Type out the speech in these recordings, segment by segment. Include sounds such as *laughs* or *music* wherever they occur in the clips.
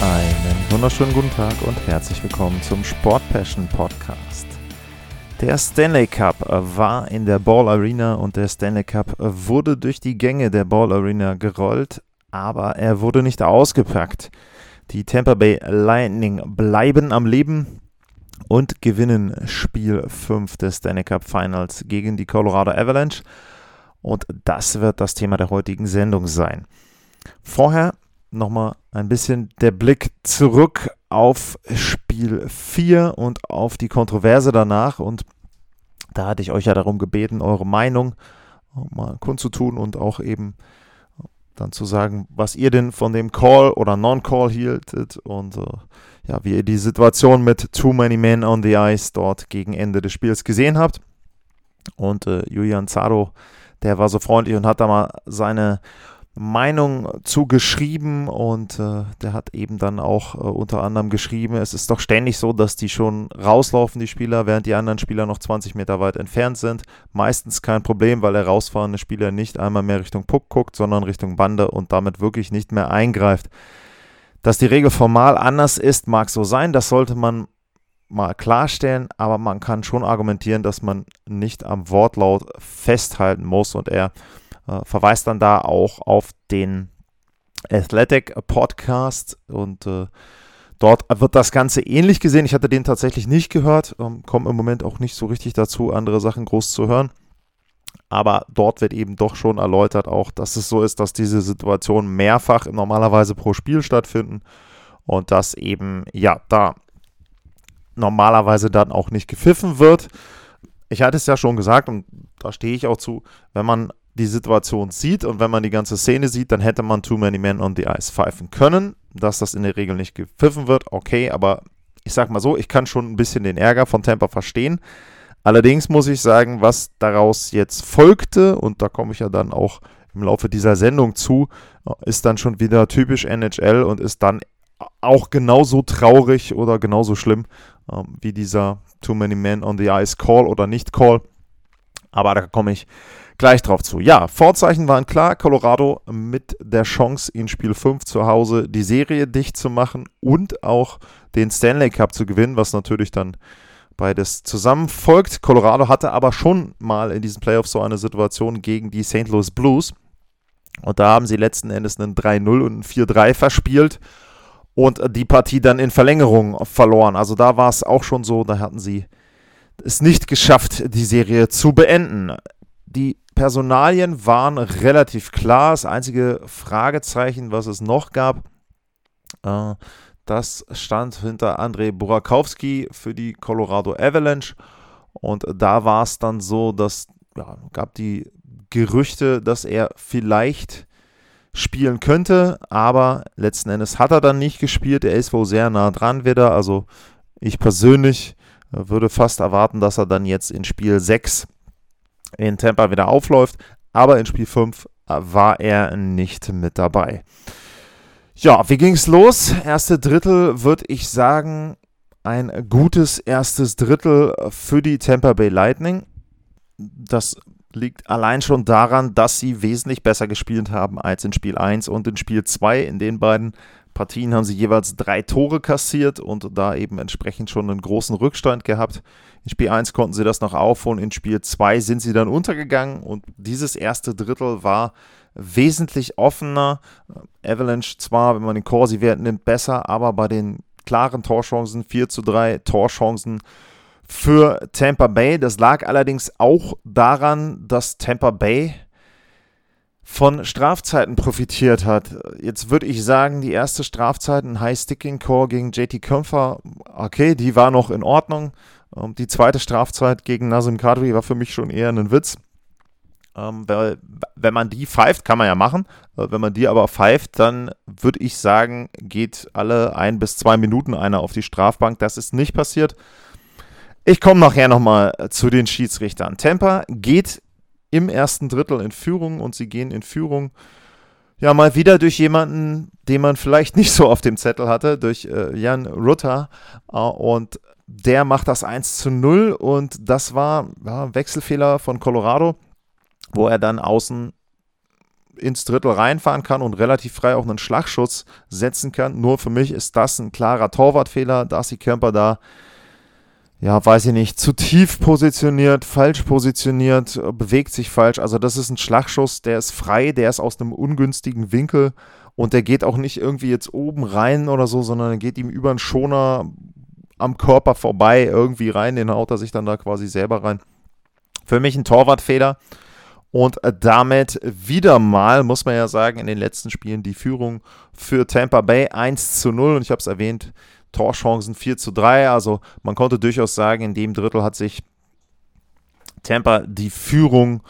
Einen wunderschönen guten Tag und herzlich willkommen zum Sport Passion Podcast. Der Stanley Cup war in der Ball Arena und der Stanley Cup wurde durch die Gänge der Ball Arena gerollt, aber er wurde nicht ausgepackt. Die Tampa Bay Lightning bleiben am Leben und gewinnen Spiel 5 des Stanley Cup Finals gegen die Colorado Avalanche. Und das wird das Thema der heutigen Sendung sein. Vorher nochmal ein bisschen der Blick zurück auf Spiel 4 und auf die Kontroverse danach. Und da hatte ich euch ja darum gebeten, eure Meinung mal kundzutun und auch eben dann zu sagen, was ihr denn von dem Call oder Non-Call hieltet und äh, ja, wie ihr die Situation mit Too Many Men on the Ice dort gegen Ende des Spiels gesehen habt. Und äh, Julian Zaro, der war so freundlich und hat da mal seine Meinung zu geschrieben und äh, der hat eben dann auch äh, unter anderem geschrieben, es ist doch ständig so, dass die schon rauslaufen, die Spieler, während die anderen Spieler noch 20 Meter weit entfernt sind. Meistens kein Problem, weil der rausfahrende Spieler nicht einmal mehr Richtung Puck guckt, sondern Richtung Bande und damit wirklich nicht mehr eingreift. Dass die Regel formal anders ist, mag so sein, das sollte man mal klarstellen, aber man kann schon argumentieren, dass man nicht am Wortlaut festhalten muss und er äh, verweist dann da auch auf den Athletic Podcast und äh, dort wird das Ganze ähnlich gesehen. Ich hatte den tatsächlich nicht gehört, ähm, komme im Moment auch nicht so richtig dazu, andere Sachen groß zu hören. Aber dort wird eben doch schon erläutert, auch, dass es so ist, dass diese Situationen mehrfach normalerweise pro Spiel stattfinden und dass eben, ja, da normalerweise dann auch nicht gepfiffen wird. Ich hatte es ja schon gesagt und da stehe ich auch zu, wenn man die Situation sieht und wenn man die ganze Szene sieht, dann hätte man Too Many Men on the Ice pfeifen können. Dass das in der Regel nicht gepfiffen wird, okay, aber ich sag mal so, ich kann schon ein bisschen den Ärger von Tampa verstehen. Allerdings muss ich sagen, was daraus jetzt folgte, und da komme ich ja dann auch im Laufe dieser Sendung zu, ist dann schon wieder typisch NHL und ist dann auch genauso traurig oder genauso schlimm ähm, wie dieser Too Many Men on the Ice Call oder Nicht-Call. Aber da komme ich gleich drauf zu. Ja, Vorzeichen waren klar. Colorado mit der Chance, in Spiel 5 zu Hause die Serie dicht zu machen und auch den Stanley Cup zu gewinnen, was natürlich dann beides zusammen folgt. Colorado hatte aber schon mal in diesen Playoffs so eine Situation gegen die St. Louis Blues. Und da haben sie letzten Endes einen 3-0 und einen 4-3 verspielt und die Partie dann in Verlängerung verloren. Also da war es auch schon so, da hatten sie es nicht geschafft, die Serie zu beenden. Die Personalien waren relativ klar. Das einzige Fragezeichen, was es noch gab, äh, das stand hinter Andrei Burakowski für die Colorado Avalanche. Und da war es dann so, dass ja, gab die Gerüchte, dass er vielleicht spielen könnte, aber letzten Endes hat er dann nicht gespielt. Er ist wohl sehr nah dran wieder. Also ich persönlich würde fast erwarten, dass er dann jetzt in Spiel 6 in Tampa wieder aufläuft. Aber in Spiel 5 war er nicht mit dabei. Ja, wie ging es los? Erste Drittel würde ich sagen, ein gutes erstes Drittel für die Tampa Bay Lightning. Das liegt allein schon daran, dass sie wesentlich besser gespielt haben als in Spiel 1 und in Spiel 2. In den beiden Partien haben sie jeweils drei Tore kassiert und da eben entsprechend schon einen großen Rückstand gehabt. In Spiel 1 konnten sie das noch aufholen, in Spiel 2 sind sie dann untergegangen und dieses erste Drittel war wesentlich offener. Avalanche zwar, wenn man den Corsi-Wert nimmt, besser, aber bei den klaren Torchancen 4 zu 3 Torchancen für Tampa Bay. Das lag allerdings auch daran, dass Tampa Bay von Strafzeiten profitiert hat. Jetzt würde ich sagen, die erste Strafzeit, ein High-Sticking-Core gegen JT Kömpfer, okay, die war noch in Ordnung. Ähm, die zweite Strafzeit gegen Nazim Kadri war für mich schon eher ein Witz. Ähm, weil, wenn man die pfeift, kann man ja machen. Äh, wenn man die aber pfeift, dann würde ich sagen, geht alle ein bis zwei Minuten einer auf die Strafbank. Das ist nicht passiert. Ich komme nachher nochmal zu den Schiedsrichtern. Tampa geht im ersten Drittel in Führung und sie gehen in Führung ja mal wieder durch jemanden, den man vielleicht *laughs* nicht so auf dem Zettel hatte, durch äh, Jan Rutter äh, und der macht das 1 zu 0 und das war ja, Wechselfehler von Colorado, wo er dann außen ins Drittel reinfahren kann und relativ frei auch einen Schlagschuss setzen kann. Nur für mich ist das ein klarer Torwartfehler. Darcy Kemper da ja, weiß ich nicht, zu tief positioniert, falsch positioniert, bewegt sich falsch. Also das ist ein Schlagschuss, der ist frei, der ist aus einem ungünstigen Winkel und der geht auch nicht irgendwie jetzt oben rein oder so, sondern er geht ihm über einen Schoner am Körper vorbei irgendwie rein, den haut er sich dann da quasi selber rein. Für mich ein Torwartfehler und damit wieder mal, muss man ja sagen, in den letzten Spielen die Führung für Tampa Bay 1 zu 0 und ich habe es erwähnt, Torchancen 4 zu 3. Also man konnte durchaus sagen, in dem Drittel hat sich Tampa die Führung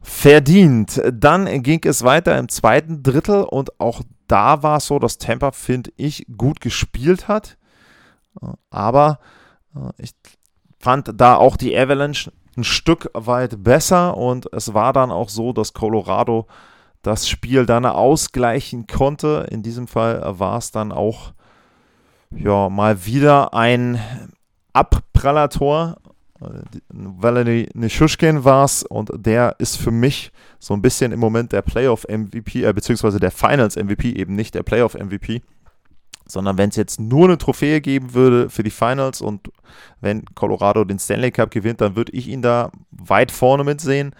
verdient. Dann ging es weiter im zweiten Drittel und auch da war es so, dass Tampa, finde ich, gut gespielt hat. Aber äh, ich fand da auch die Avalanche ein Stück weit besser und es war dann auch so, dass Colorado das Spiel dann ausgleichen konnte. In diesem Fall war es dann auch ja, mal wieder ein Abprallator. Valery Nishushkin war es und der ist für mich so ein bisschen im Moment der Playoff-MVP, äh, beziehungsweise der Finals-MVP, eben nicht der Playoff-MVP. Sondern wenn es jetzt nur eine Trophäe geben würde für die Finals und wenn Colorado den Stanley Cup gewinnt, dann würde ich ihn da weit vorne mitsehen.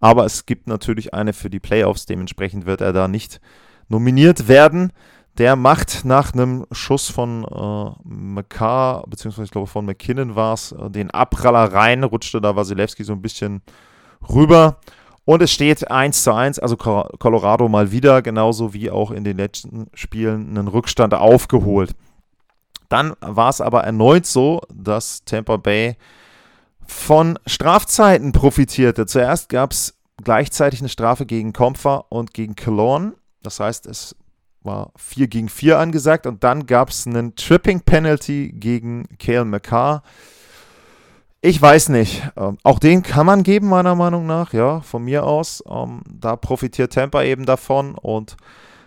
Aber es gibt natürlich eine für die Playoffs, dementsprechend wird er da nicht nominiert werden. Der macht nach einem Schuss von äh, McCarr, beziehungsweise ich glaube von McKinnon war es, äh, den Abpraller rein, rutschte da Wasilewski so ein bisschen rüber. Und es steht 1 zu 1, also Colorado mal wieder, genauso wie auch in den letzten Spielen, einen Rückstand aufgeholt. Dann war es aber erneut so, dass Tampa Bay von Strafzeiten profitierte. Zuerst gab es gleichzeitig eine Strafe gegen Kompfer und gegen Cologne. Das heißt, es war 4 gegen 4 angesagt und dann gab es einen Tripping Penalty gegen Kale McCarr. Ich weiß nicht. Ähm, auch den kann man geben, meiner Meinung nach, ja, von mir aus. Ähm, da profitiert Tampa eben davon und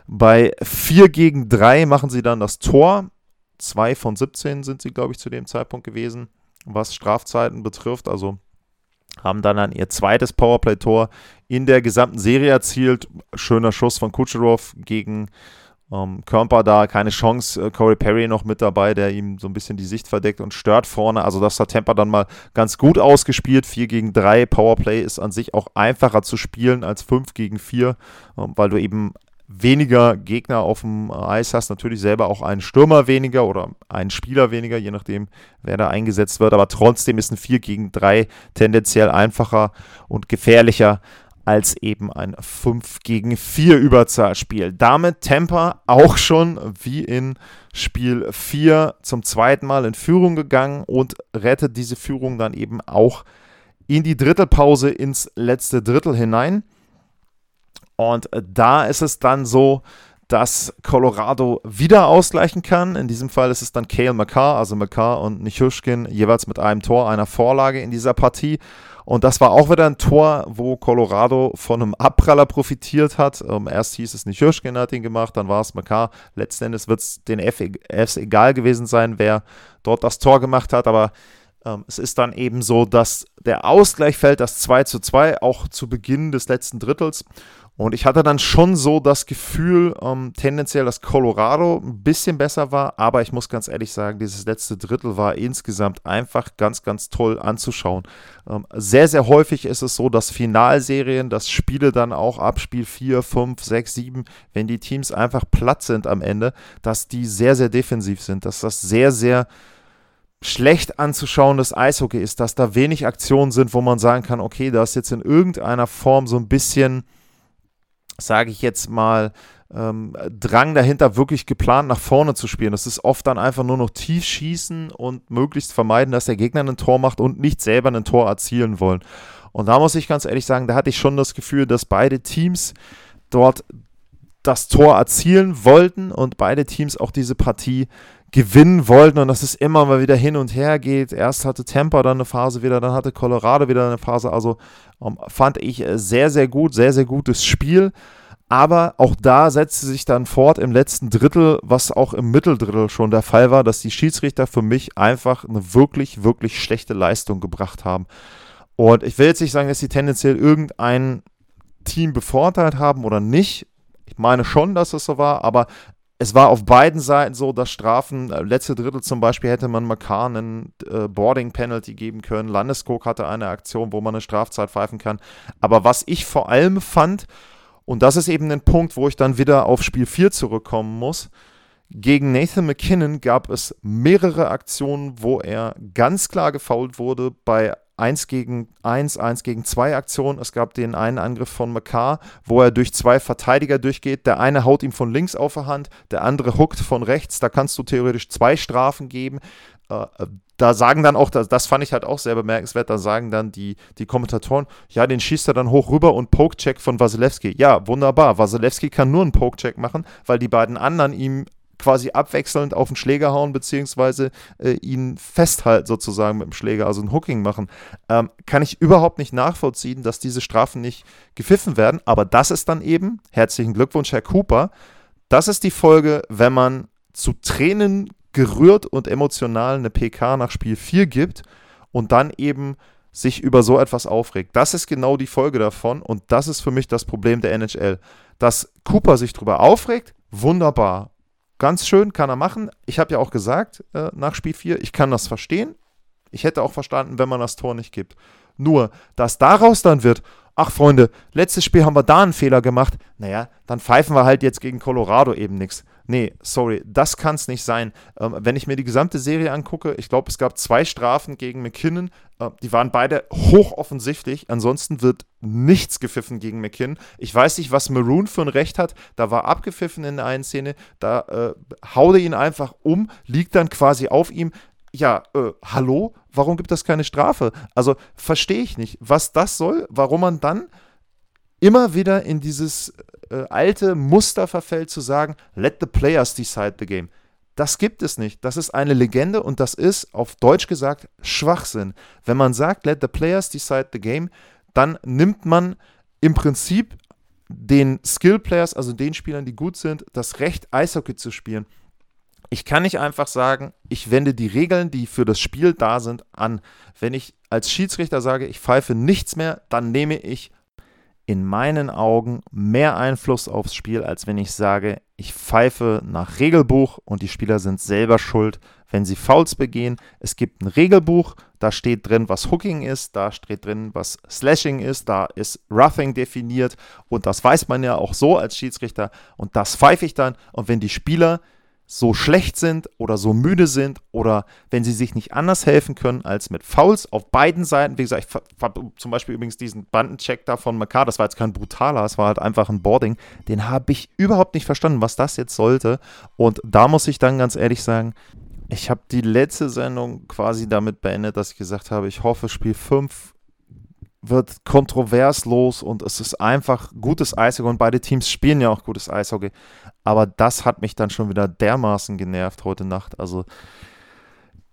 bei 4 gegen 3 machen sie dann das Tor. 2 von 17 sind sie, glaube ich, zu dem Zeitpunkt gewesen, was Strafzeiten betrifft. Also haben dann, dann ihr zweites Powerplay-Tor in der gesamten Serie erzielt. Schöner Schuss von Kucherov gegen ähm, Körper da, keine Chance. Äh, Corey Perry noch mit dabei, der ihm so ein bisschen die Sicht verdeckt und stört vorne. Also das hat Tampa dann mal ganz gut ausgespielt. 4 gegen 3. Powerplay ist an sich auch einfacher zu spielen als 5 gegen 4, ähm, weil du eben weniger Gegner auf dem Eis hast, natürlich selber auch einen Stürmer weniger oder einen Spieler weniger, je nachdem, wer da eingesetzt wird. Aber trotzdem ist ein 4 gegen 3 tendenziell einfacher und gefährlicher als eben ein 5 gegen 4 Überzahlspiel. Damit Tampa auch schon wie in Spiel 4 zum zweiten Mal in Führung gegangen und rettet diese Führung dann eben auch in die Drittelpause ins letzte Drittel hinein. Und da ist es dann so, dass Colorado wieder ausgleichen kann. In diesem Fall ist es dann Kale McCarr, also McCarr und Nichushkin jeweils mit einem Tor, einer Vorlage in dieser Partie. Und das war auch wieder ein Tor, wo Colorado von einem Abpraller profitiert hat. Ähm, erst hieß es nicht Hirschgen hat ihn gemacht, dann war es McCarr. Letzten Endes wird es den Fs egal gewesen sein, wer dort das Tor gemacht hat. Aber es ist dann eben so, dass der Ausgleich fällt, das 2 zu 2, auch zu Beginn des letzten Drittels. Und ich hatte dann schon so das Gefühl, ähm, tendenziell, dass Colorado ein bisschen besser war, aber ich muss ganz ehrlich sagen, dieses letzte Drittel war insgesamt einfach ganz, ganz toll anzuschauen. Ähm, sehr, sehr häufig ist es so, dass Finalserien, dass Spiele dann auch ab Spiel 4, 5, 6, 7, wenn die Teams einfach platt sind am Ende, dass die sehr, sehr defensiv sind, dass das sehr, sehr schlecht anzuschauendes Eishockey ist, dass da wenig Aktionen sind, wo man sagen kann, okay, da ist jetzt in irgendeiner Form so ein bisschen sage ich jetzt mal, ähm, Drang dahinter, wirklich geplant nach vorne zu spielen. Das ist oft dann einfach nur noch tief schießen und möglichst vermeiden, dass der Gegner ein Tor macht und nicht selber ein Tor erzielen wollen. Und da muss ich ganz ehrlich sagen, da hatte ich schon das Gefühl, dass beide Teams dort das Tor erzielen wollten und beide Teams auch diese Partie gewinnen wollten und dass es immer mal wieder hin und her geht. Erst hatte Tampa dann eine Phase wieder, dann hatte Colorado wieder eine Phase. Also um, ähm, fand ich äh, sehr, sehr gut, sehr, sehr gutes Spiel. Aber auch da setzte sich dann fort im letzten Drittel, was auch im Mitteldrittel schon der Fall war, dass die Schiedsrichter für mich einfach eine wirklich, wirklich schlechte Leistung gebracht haben. Und ich will jetzt nicht sagen, dass sie tendenziell irgendein Team bevorteilt haben oder nicht. Ich meine schon, dass es so war, aber es war auf beiden Seiten so, dass Strafen, äh, letzte Drittel zum Beispiel hätte man McCann einen äh, Boarding-Penalty geben können. Landeskog hatte eine Aktion, wo man eine Strafzeit pfeifen kann. Aber was ich vor allem fand, und das ist eben ein Punkt, wo ich dann wieder auf Spiel 4 zurückkommen muss, gegen Nathan McKinnon gab es mehrere Aktionen, wo er ganz klar gefoult wurde bei 1 gegen 1, 1 gegen 2 Aktion. Es gab den einen Angriff von McCarr, wo er durch zwei Verteidiger durchgeht. Der eine haut ihm von links auf der Hand, der andere huckt von rechts. Da kannst du theoretisch zwei Strafen geben. Äh, da sagen dann auch, das, das fand ich halt auch sehr bemerkenswert, da sagen dann die, die Kommentatoren, ja, den schießt er dann hoch rüber und Pokecheck von Wasilewski. Ja, wunderbar. Wasilewski kann nur einen Pokecheck machen, weil die beiden anderen ihm quasi abwechselnd auf den Schläger hauen, beziehungsweise äh, ihn festhalten sozusagen mit dem Schläger, also ein Hooking machen, ähm, kann ich überhaupt nicht nachvollziehen, dass diese Strafen nicht gepfiffen werden. Aber das ist dann eben, herzlichen Glückwunsch, Herr Cooper, das ist die Folge, wenn man zu Tränen gerührt und emotional eine PK nach Spiel 4 gibt und dann eben sich über so etwas aufregt. Das ist genau die Folge davon und das ist für mich das Problem der NHL. Dass Cooper sich darüber aufregt, wunderbar. Ganz schön, kann er machen. Ich habe ja auch gesagt äh, nach Spiel 4, ich kann das verstehen. Ich hätte auch verstanden, wenn man das Tor nicht gibt. Nur, dass daraus dann wird, ach Freunde, letztes Spiel haben wir da einen Fehler gemacht, naja, dann pfeifen wir halt jetzt gegen Colorado eben nichts. Nee, sorry, das kann es nicht sein. Ähm, wenn ich mir die gesamte Serie angucke, ich glaube, es gab zwei Strafen gegen McKinnon. Äh, die waren beide hochoffensichtlich. Ansonsten wird nichts gepfiffen gegen McKinnon. Ich weiß nicht, was Maroon für ein Recht hat. Da war abgepfiffen in der einen Szene. Da äh, haut er ihn einfach um, liegt dann quasi auf ihm. Ja, äh, hallo? Warum gibt es keine Strafe? Also verstehe ich nicht, was das soll, warum man dann immer wieder in dieses äh, alte Muster verfällt zu sagen, let the players decide the game. Das gibt es nicht. Das ist eine Legende und das ist auf Deutsch gesagt Schwachsinn. Wenn man sagt, let the players decide the game, dann nimmt man im Prinzip den Skill Players, also den Spielern, die gut sind, das Recht, Eishockey zu spielen. Ich kann nicht einfach sagen, ich wende die Regeln, die für das Spiel da sind, an. Wenn ich als Schiedsrichter sage, ich pfeife nichts mehr, dann nehme ich in meinen Augen mehr Einfluss aufs Spiel, als wenn ich sage, ich pfeife nach Regelbuch und die Spieler sind selber schuld, wenn sie Fouls begehen. Es gibt ein Regelbuch, da steht drin, was Hooking ist, da steht drin, was Slashing ist, da ist Roughing definiert und das weiß man ja auch so als Schiedsrichter und das pfeife ich dann und wenn die Spieler so schlecht sind oder so müde sind oder wenn sie sich nicht anders helfen können als mit Fouls auf beiden Seiten. Wie gesagt, ich habe zum Beispiel übrigens diesen Bandencheck da von McCarr, das war jetzt kein brutaler, es war halt einfach ein Boarding. Den habe ich überhaupt nicht verstanden, was das jetzt sollte. Und da muss ich dann ganz ehrlich sagen, ich habe die letzte Sendung quasi damit beendet, dass ich gesagt habe, ich hoffe, Spiel 5 wird kontroverslos und es ist einfach gutes Eishockey und beide Teams spielen ja auch gutes Eishockey. Aber das hat mich dann schon wieder dermaßen genervt heute Nacht. Also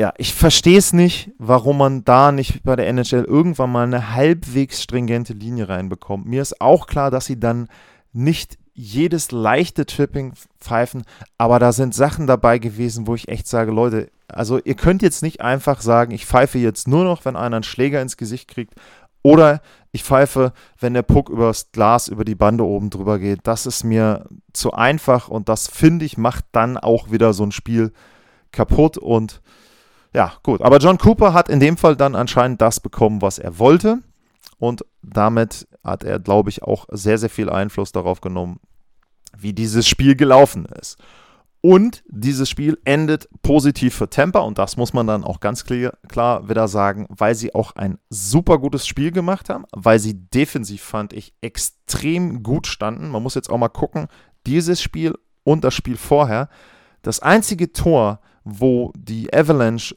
ja, ich verstehe es nicht, warum man da nicht bei der NHL irgendwann mal eine halbwegs stringente Linie reinbekommt. Mir ist auch klar, dass sie dann nicht jedes leichte Tripping pfeifen, aber da sind Sachen dabei gewesen, wo ich echt sage, Leute, Also ihr könnt jetzt nicht einfach sagen, ich pfeife jetzt nur noch, wenn einer einen Schläger ins Gesicht kriegt oder ich pfeife, wenn der Puck übers Glas über die Bande oben drüber geht. Das ist mir zu einfach und das finde ich macht dann auch wieder so ein Spiel kaputt und ja, gut. Aber John Cooper hat in dem Fall dann anscheinend das bekommen, was er wollte. Und damit hat er, glaube ich, auch sehr, sehr viel Einfluss darauf genommen, wie dieses Spiel gelaufen ist. Und dieses Spiel endet positiv für Tampa und das muss man dann auch ganz klar, klar wieder sagen, weil sie auch ein super gutes Spiel gemacht haben, weil sie defensiv, fand ich, extrem gut standen. Man muss jetzt auch mal gucken, dieses Spiel und das Spiel vorher. Das einzige Tor, wo die Avalanche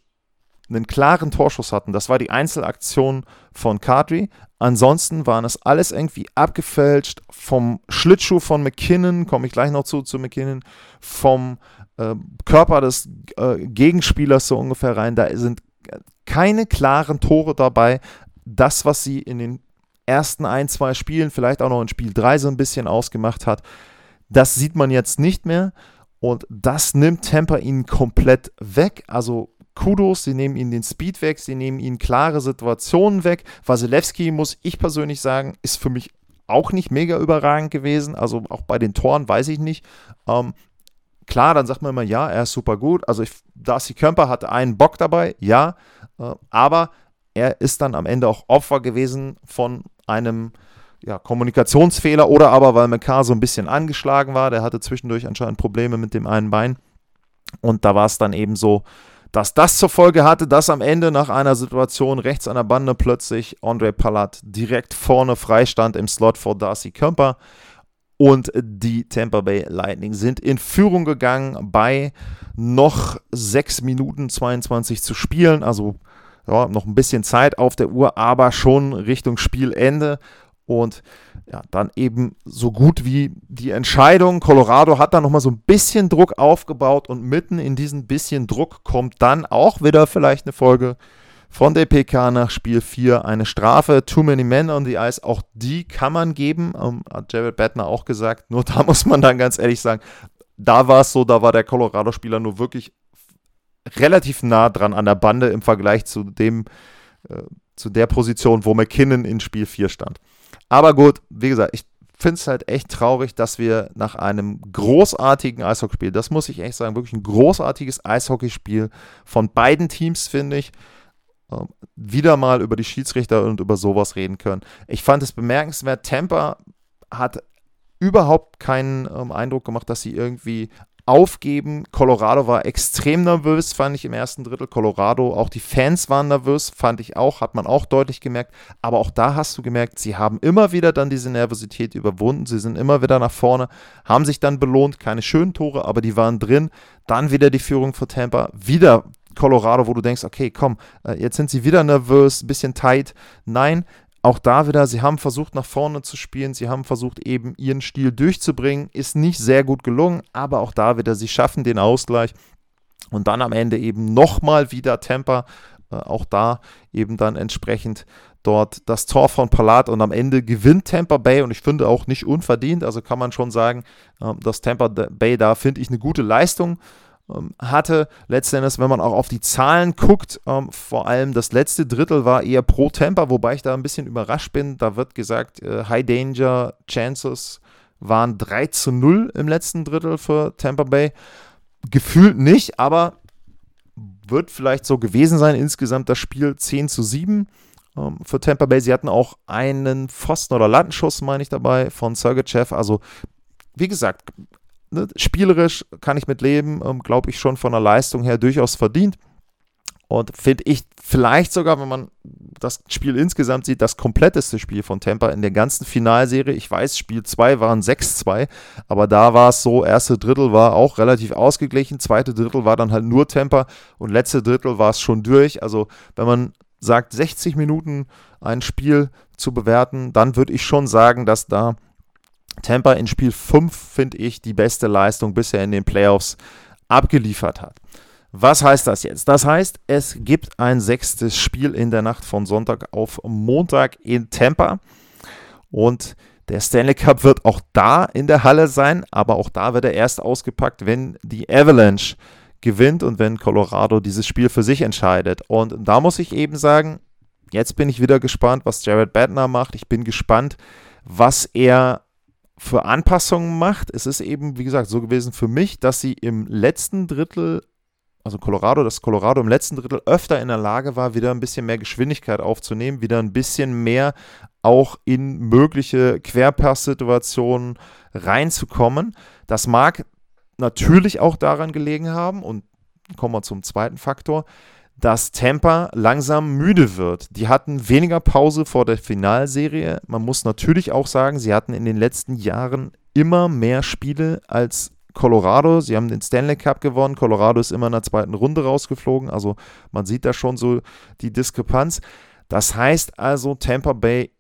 einen klaren Torschuss hatten. Das war die Einzelaktion von Kadri. Ansonsten waren es alles irgendwie abgefälscht vom Schlittschuh von McKinnon, komme ich gleich noch zu, zu McKinnon, vom äh, Körper des äh, Gegenspielers so ungefähr rein. Da sind keine klaren Tore dabei. Das, was sie in den ersten ein, zwei Spielen, vielleicht auch noch in Spiel 3 so ein bisschen ausgemacht hat, das sieht man jetzt nicht mehr. Und das nimmt Temper ihnen komplett weg. Also Kudos, sie nehmen ihnen den Speed weg, sie nehmen ihnen klare Situationen weg. Wasilewski, muss ich persönlich sagen, ist für mich auch nicht mega überragend gewesen. Also auch bei den Toren weiß ich nicht. Ähm, klar, dann sagt man immer, ja, er ist super gut. Also ich, Darcy Kemper hatte einen Bock dabei, ja. Äh, aber er ist dann am Ende auch Opfer gewesen von einem ja, Kommunikationsfehler oder aber weil McCarr so ein bisschen angeschlagen war. Der hatte zwischendurch anscheinend Probleme mit dem einen Bein. Und da war es dann eben so, dass das zur Folge hatte, dass am Ende nach einer Situation rechts an der Bande plötzlich Andre Palat direkt vorne freistand im Slot vor Darcy Kemper. Und die Tampa Bay Lightning sind in Führung gegangen bei noch 6 Minuten 22 zu spielen, also ja, noch ein bisschen Zeit auf der Uhr, aber schon Richtung Spielende und ja, dann eben so gut wie die Entscheidung. Colorado hat da nochmal so ein bisschen Druck aufgebaut und mitten in diesen bisschen Druck kommt dann auch wieder vielleicht eine Folge von der PK nach Spiel 4 eine Strafe. Too many men on the ice, auch die kann man geben, ähm, hat Jared Bettner auch gesagt. Nur da *laughs* muss man dann ganz ehrlich sagen, da war es so, da war der Colorado-Spieler nur wirklich relativ nah dran an der Bande im Vergleich zu dem, äh, zu der Position, wo McKinnon in Spiel 4 stand. Aber gut, wie gesagt, ich finde es halt echt traurig, dass wir nach einem großartigen Eishockeyspiel, das muss ich echt sagen, wirklich ein großartiges Eishockeyspiel von beiden Teams, finde ich, ähm, wieder mal über die Schiedsrichter und über sowas reden können. Ich fand es bemerkenswert, Tampa hat überhaupt keinen ähm, Eindruck gemacht, dass sie irgendwie aufgeben. Colorado war extrem nervös, fand ich im ersten Drittel. Colorado, auch die Fans waren nervös, fand ich auch, hat man auch deutlich gemerkt. Aber auch da hast du gemerkt, sie haben immer wieder dann diese Nervosität überwunden. Sie sind immer wieder nach vorne, haben sich dann belohnt. Keine schönen Tore, aber die waren drin. Dann wieder die Führung für Tampa. Wieder Colorado, wo du denkst, okay, komm, äh, jetzt sind sie wieder nervös, ein bisschen tight. Nein, auch da wieder, sie haben versucht nach vorne zu spielen, sie haben versucht eben ihren Stil durchzubringen, ist nicht sehr gut gelungen, aber auch da wieder, sie schaffen den Ausgleich. Und dann am Ende eben nochmal wieder Temper, äh, auch da eben dann entsprechend dort das Tor von Palat und am Ende gewinnt Tampa Bay und ich finde auch nicht unverdient, also kann man schon sagen, äh, dass Tampa Bay da, finde ich, eine gute Leistung hatte. Letztendlich, wenn man auch auf die Zahlen guckt, ähm, vor allem das letzte Drittel war eher pro Temper, wobei ich da ein bisschen überrascht bin. Da wird gesagt, äh, High Danger Chances waren 3 zu 0 im letzten Drittel für Tampa Bay. Gefühlt nicht, aber wird vielleicht so gewesen sein. Insgesamt das Spiel 10 zu 7 ähm, für Tampa Bay. Sie hatten auch einen Pfosten- oder Lattenschuss, meine ich, dabei von Sergeyev. Also, wie gesagt, ne, spielerisch kann ich mit leben, ähm, glaube ich schon von der Leistung her durchaus verdient. Und finde ich vielleicht sogar, wenn man das Spiel insgesamt sieht, das kompletteste Spiel von Tampa in der ganzen Finalserie. Ich weiß, Spiel 2 waren 6-2, aber da war es so, erste Drittel war auch relativ ausgeglichen, zweite Drittel war dann halt nur Tampa und letzte Drittel war es schon durch. Also wenn man sagt, 60 Minuten ein Spiel zu bewerten, dann würde ich schon sagen, dass da Tampa in Spiel 5, finde ich, die beste Leistung bisher in den Playoffs abgeliefert hat. Was heißt das jetzt? Das heißt, es gibt ein sechstes Spiel in der Nacht von Sonntag auf Montag in Tampa. Und der Stanley Cup wird auch da in der Halle sein, aber auch da wird er erst ausgepackt, wenn die Avalanche gewinnt und wenn Colorado dieses Spiel für sich entscheidet. Und da muss ich eben sagen, jetzt bin ich wieder gespannt, was Jared Badner macht. Ich bin gespannt, was er für Anpassungen macht. Es ist eben, wie gesagt, so gewesen für mich, dass sie im letzten Drittel, also Colorado, dass Colorado im letzten Drittel öfter in der Lage war, wieder ein bisschen mehr Geschwindigkeit aufzunehmen, wieder ein bisschen mehr auch in mögliche Querpass-Situationen reinzukommen. Das mag natürlich auch daran gelegen haben, und kommen wir zum zweiten Faktor, dass Tampa langsam müde wird. Die hatten weniger Pause vor der Finalserie. Man muss natürlich auch sagen, sie hatten in den letzten Jahren immer mehr Spiele als Colorado. Sie haben den Stanley Cup gewonnen. Colorado ist immer in der zweiten Runde rausgeflogen. Also man sieht da schon so die Diskrepanz. Das heißt also, Tampa Bay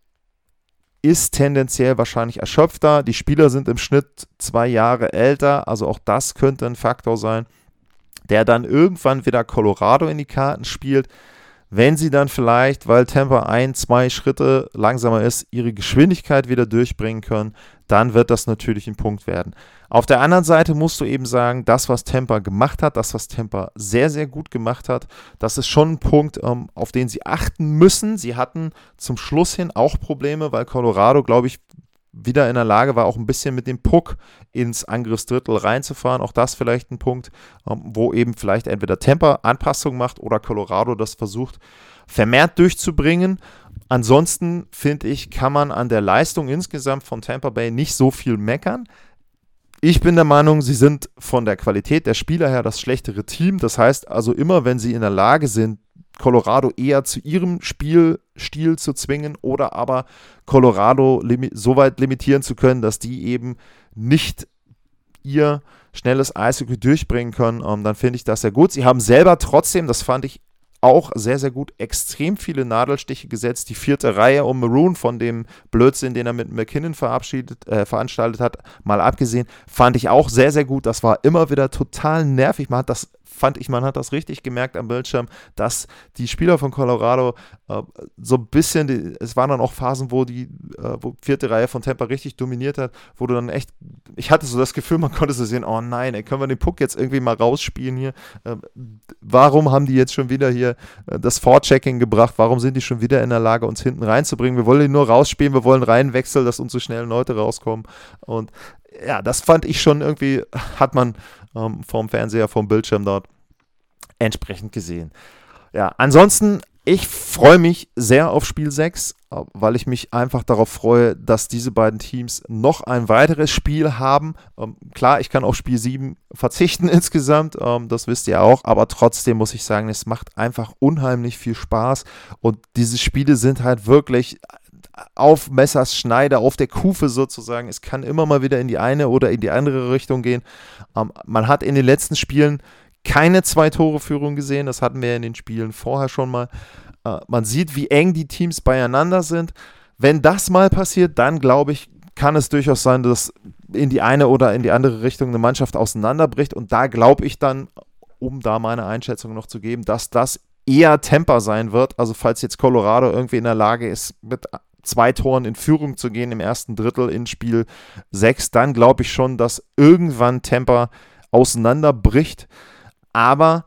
ist tendenziell wahrscheinlich erschöpfter. Die Spieler sind im Schnitt zwei Jahre älter. Also auch das könnte ein Faktor sein der dann irgendwann wieder Colorado in die Karten spielt, wenn sie dann vielleicht, weil Tampa ein, zwei Schritte langsamer ist, ihre Geschwindigkeit wieder durchbringen können, dann wird das natürlich ein Punkt werden. Auf der anderen Seite musst du eben sagen, das, was Tampa gemacht hat, das, was Tampa sehr, sehr gut gemacht hat, das ist schon ein Punkt, ähm, auf den sie achten müssen. Sie hatten zum Schluss hin auch Probleme, weil Colorado, glaube ich, wieder in der Lage war, auch ein bisschen mit dem Puck ins Angriffsdrittel reinzufahren. Auch das vielleicht ein Punkt, ähm, wo eben vielleicht entweder Tampa Anpassungen macht oder Colorado das versucht vermehrt durchzubringen. Ansonsten finde ich, kann man an der Leistung insgesamt von Tampa Bay nicht so viel meckern. Ich bin der Meinung, sie sind von der Qualität der Spieler her das schlechtere Team. Das heißt also immer, wenn sie in der Lage sind, Colorado eher zu ihrem Spielstil zu zwingen oder aber Colorado so weit limitieren zu können, dass die eben nicht ihr schnelles Eishockey durchbringen können, um, ähm, dann finde ich das sehr gut. Sie haben selber trotzdem, das fand ich auch sehr, sehr gut, extrem viele Nadelstiche gesetzt. Die vierte Reihe um Maroon von dem Blödsinn, den er mit McKinnon verabschiedet, äh, veranstaltet hat, mal abgesehen, fand ich auch sehr, sehr gut. Das war immer wieder total nervig. Man hat das fand ich, man hat das richtig gemerkt am Bildschirm, dass die Spieler von Colorado äh, so ein bisschen, die, es waren dann auch Phasen, wo die äh, wo vierte Reihe von Tampa richtig dominiert hat, wo du dann echt, ich hatte so das Gefühl, man konnte so sehen, oh nein, ey, können wir den Puck jetzt irgendwie mal rausspielen hier? Äh, warum haben die jetzt schon wieder hier äh, das Vorchecking gebracht? Warum sind die schon wieder in der Lage, uns hinten reinzubringen? Wir wollen die nur rausspielen, wir wollen reinwechseln, dass uns so schnell Leute rauskommen. Und ja, das fand ich schon irgendwie, hat man ähm, vom Fernseher, vom Bildschirm dort entsprechend gesehen. Ja, ansonsten, ich freue mich sehr auf Spiel 6, weil ich mich einfach darauf freue, dass diese beiden Teams noch ein weiteres Spiel haben. Ähm, klar, ich kann auf Spiel 7 verzichten *laughs* insgesamt, ähm, das wisst ihr auch, aber trotzdem muss ich sagen, es macht einfach unheimlich viel Spaß und diese Spiele sind halt wirklich auf Messers Schneider, auf der Kufe sozusagen. Es kann immer mal wieder in die eine oder in die andere Richtung gehen. Ähm, man hat in den letzten Spielen keine Zwei-Tore-Führung gesehen. Das hatten wir in den Spielen vorher schon mal. Äh, man sieht, wie eng die Teams beieinander sind. Wenn das mal passiert, dann glaube ich, kann es durchaus sein, dass in die eine oder in die andere Richtung eine Mannschaft auseinanderbricht. Und da glaube ich dann, um da meine Einschätzung noch zu geben, dass das eher Temper sein wird. Also falls jetzt Colorado irgendwie in der Lage ist, mit zwei Toren in Führung zu gehen im ersten Drittel in Spiel 6, dann glaube ich schon, dass irgendwann Temper auseinanderbricht. Aber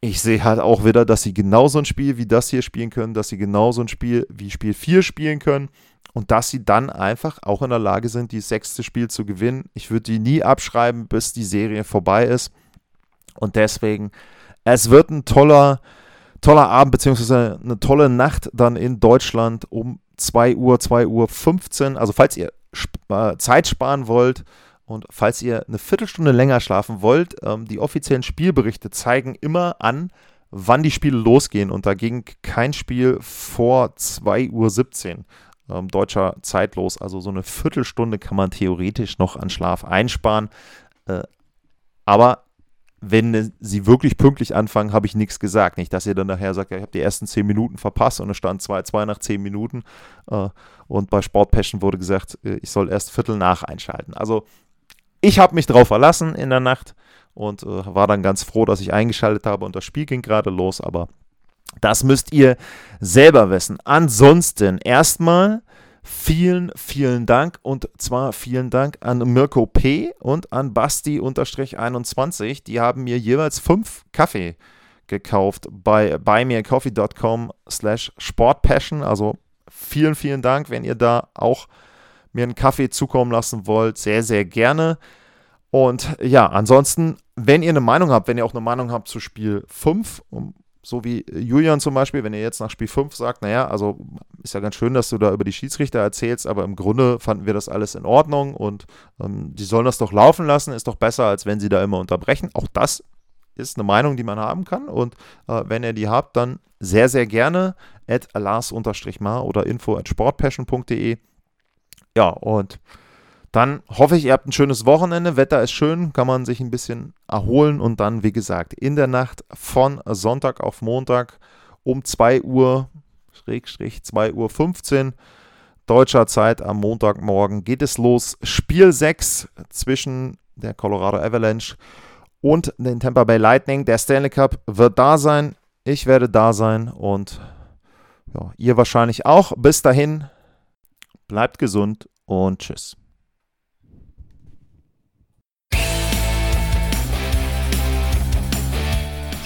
ich sehe halt auch wieder, dass sie genauso ein Spiel wie das hier spielen können, dass sie genauso ein Spiel wie Spiel 4 spielen können und dass sie dann einfach auch in der Lage sind, dieses sechste Spiel zu gewinnen. Ich würde die nie abschreiben, bis die Serie vorbei ist. Und deswegen, es wird ein toller, toller Abend, beziehungsweise eine tolle Nacht dann in Deutschland um 2 Uhr, 2 Uhr 15. Also falls ihr äh, Zeit sparen wollt und falls ihr eine Viertelstunde länger schlafen wollt, ähm, die offiziellen Spielberichte zeigen immer an, wann die Spiele losgehen. Und da ging kein Spiel vor 2 Uhr 17 ähm, deutscher Zeit los. Also so eine Viertelstunde kann man theoretisch noch an Schlaf einsparen. Äh, aber wenn sie wirklich pünktlich anfangen, habe ich nichts gesagt. Nicht, dass ihr dann nachher sagt, ja, ich habe die ersten 10 Minuten verpasst und es stand 2-2 nach 10 Minuten. Äh, und bei Sport Passion wurde gesagt, äh, ich soll erst Viertel nach einschalten. Also ich habe mich drauf verlassen in der Nacht und äh, war dann ganz froh, dass ich eingeschaltet habe und das Spiel ging gerade los. Aber das müsst ihr selber wissen. Ansonsten erstmal Vielen, vielen Dank und zwar vielen Dank an Mirko P. und an Basti-21. Die haben mir jeweils fünf Kaffee gekauft bei buymeacoffee.com slash sportpassion. Also vielen, vielen Dank, wenn ihr da auch mir einen Kaffee zukommen lassen wollt. Sehr, sehr gerne. Und ja, ansonsten, wenn ihr eine Meinung habt, wenn ihr auch eine Meinung habt zu Spiel 5, so wie Julian zum Beispiel, wenn ihr jetzt nach Spiel 5 sagt, naja, also ist ja ganz schön, dass du da über die Schiedsrichter erzählst, aber im Grunde fanden wir das alles in Ordnung und ähm, die sollen das doch laufen lassen, ist doch besser, als wenn sie da immer unterbrechen. Auch das ist eine Meinung, die man haben kann und äh, wenn ihr die habt, dann sehr, sehr gerne at lars-mar oder info at sportpassion.de. Ja, und dann hoffe ich, ihr habt ein schönes Wochenende. Wetter ist schön, kann man sich ein bisschen erholen und dann, wie gesagt, in der Nacht von Sonntag auf Montag um 2 Uhr, Schrägstrich 2 Uhr 15 deutscher Zeit am Montagmorgen geht es los. Spiel 6 zwischen der Colorado Avalanche und den Tampa Bay Lightning. Der Stanley Cup wird da sein. Ich werde da sein und ja, ihr wahrscheinlich auch. Bis dahin, bleibt gesund und tschüss.